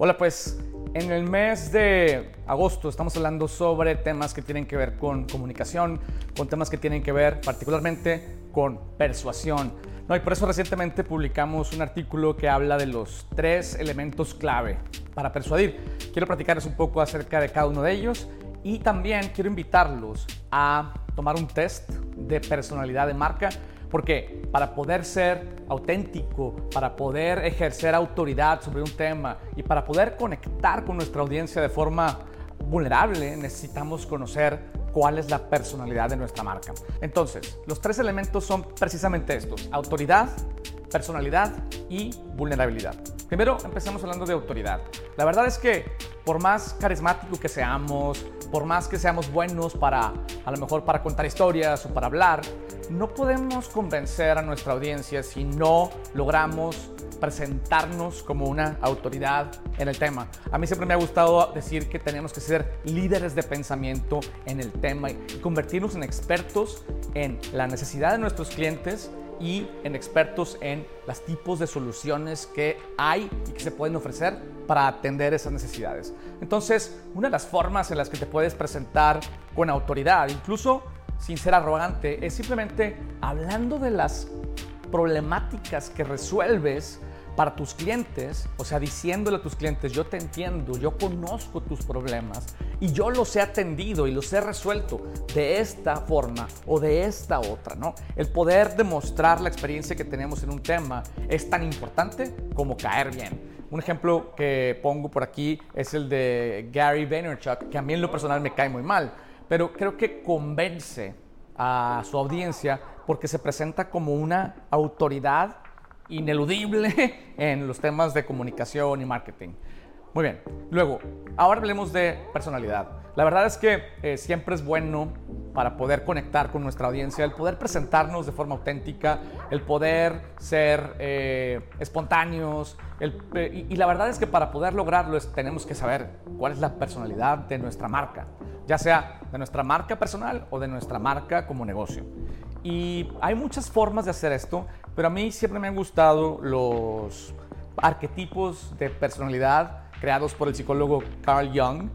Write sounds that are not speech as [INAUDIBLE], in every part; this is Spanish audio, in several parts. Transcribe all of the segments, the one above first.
Hola, pues en el mes de agosto estamos hablando sobre temas que tienen que ver con comunicación, con temas que tienen que ver particularmente con persuasión. No, y por eso recientemente publicamos un artículo que habla de los tres elementos clave para persuadir. Quiero platicarles un poco acerca de cada uno de ellos y también quiero invitarlos a tomar un test de personalidad de marca porque para poder ser auténtico, para poder ejercer autoridad sobre un tema y para poder conectar con nuestra audiencia de forma vulnerable, necesitamos conocer cuál es la personalidad de nuestra marca. Entonces, los tres elementos son precisamente estos, autoridad, personalidad y vulnerabilidad. Primero, empecemos hablando de autoridad. La verdad es que por más carismático que seamos, por más que seamos buenos para, a lo mejor para contar historias o para hablar, no podemos convencer a nuestra audiencia si no logramos presentarnos como una autoridad en el tema. A mí siempre me ha gustado decir que tenemos que ser líderes de pensamiento en el tema y convertirnos en expertos en la necesidad de nuestros clientes y en expertos en los tipos de soluciones que hay y que se pueden ofrecer para atender esas necesidades. Entonces, una de las formas en las que te puedes presentar con autoridad, incluso sin ser arrogante, es simplemente hablando de las problemáticas que resuelves para tus clientes, o sea, diciéndole a tus clientes, yo te entiendo, yo conozco tus problemas y yo los he atendido y los he resuelto de esta forma o de esta otra, ¿no? El poder demostrar la experiencia que tenemos en un tema es tan importante como caer bien. Un ejemplo que pongo por aquí es el de Gary Vaynerchuk, que a mí en lo personal me cae muy mal, pero creo que convence a su audiencia porque se presenta como una autoridad ineludible [LAUGHS] en los temas de comunicación y marketing. Muy bien, luego, ahora hablemos de personalidad. La verdad es que eh, siempre es bueno para poder conectar con nuestra audiencia, el poder presentarnos de forma auténtica, el poder ser eh, espontáneos. Eh, y, y, la verdad es que para poder lograrlo tenemos que saber cuál es la personalidad de nuestra marca, ya sea de nuestra marca personal o de nuestra marca como negocio. Y hay muchas formas de hacer esto, pero a mí siempre me han gustado los arquetipos de personalidad creados por el psicólogo Carl Jung,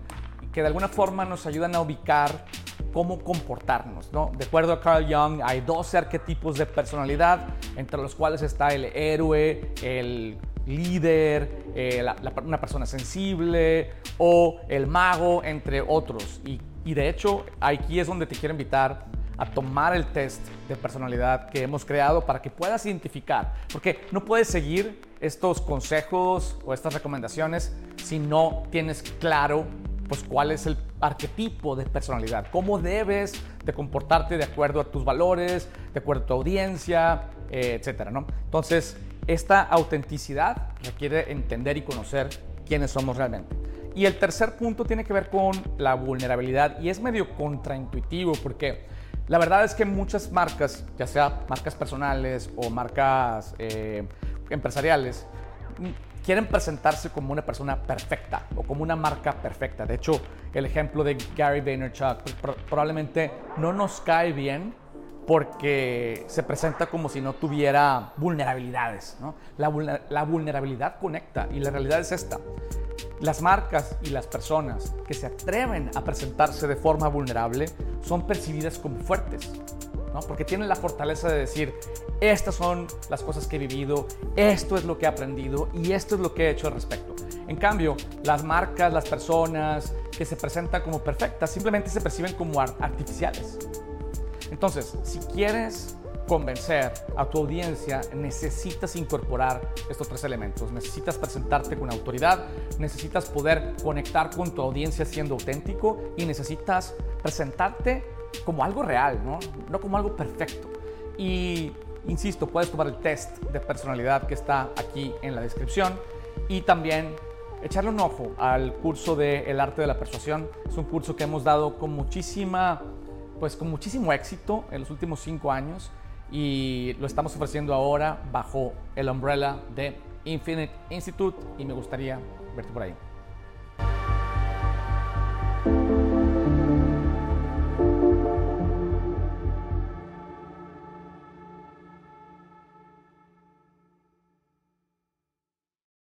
que de alguna forma nos ayudan a ubicar cómo comportarnos. ¿no? De acuerdo a Carl Jung, hay 12 arquetipos de personalidad, entre los cuales está el héroe, el líder, eh, una persona sensible o el mago, entre otros. Y, y de hecho, aquí es donde te quiero invitar a tomar el test de personalidad que hemos creado para que puedas identificar, porque no puedes seguir estos consejos o estas recomendaciones si no tienes claro pues cuál es el arquetipo de personalidad, cómo debes de comportarte de acuerdo a tus valores, de acuerdo a tu audiencia, eh, etcétera, ¿no? Entonces, esta autenticidad requiere entender y conocer quiénes somos realmente. Y el tercer punto tiene que ver con la vulnerabilidad y es medio contraintuitivo porque la verdad es que muchas marcas, ya sea marcas personales o marcas eh, empresariales, quieren presentarse como una persona perfecta o como una marca perfecta. De hecho, el ejemplo de Gary Vaynerchuk probablemente no nos cae bien porque se presenta como si no tuviera vulnerabilidades. La, la vulnerabilidad conecta y la realidad es esta. Las marcas y las personas que se atreven a presentarse de forma vulnerable son percibidas como fuertes, ¿no? porque tienen la fortaleza de decir, estas son las cosas que he vivido, esto es lo que he aprendido y esto es lo que he hecho al respecto. En cambio, las marcas, las personas que se presentan como perfectas simplemente se perciben como artificiales. Entonces, si quieres convencer a tu audiencia, necesitas incorporar estos tres elementos. Necesitas presentarte con autoridad, necesitas poder conectar con tu audiencia siendo auténtico y necesitas presentarte como algo real, ¿no? No como algo perfecto. Y insisto, puedes tomar el test de personalidad que está aquí en la descripción y también echarle un ojo al curso de El arte de la persuasión. Es un curso que hemos dado con muchísima pues con muchísimo éxito en los últimos cinco años y lo estamos ofreciendo ahora bajo el umbrella de Infinite Institute y me gustaría verte por ahí.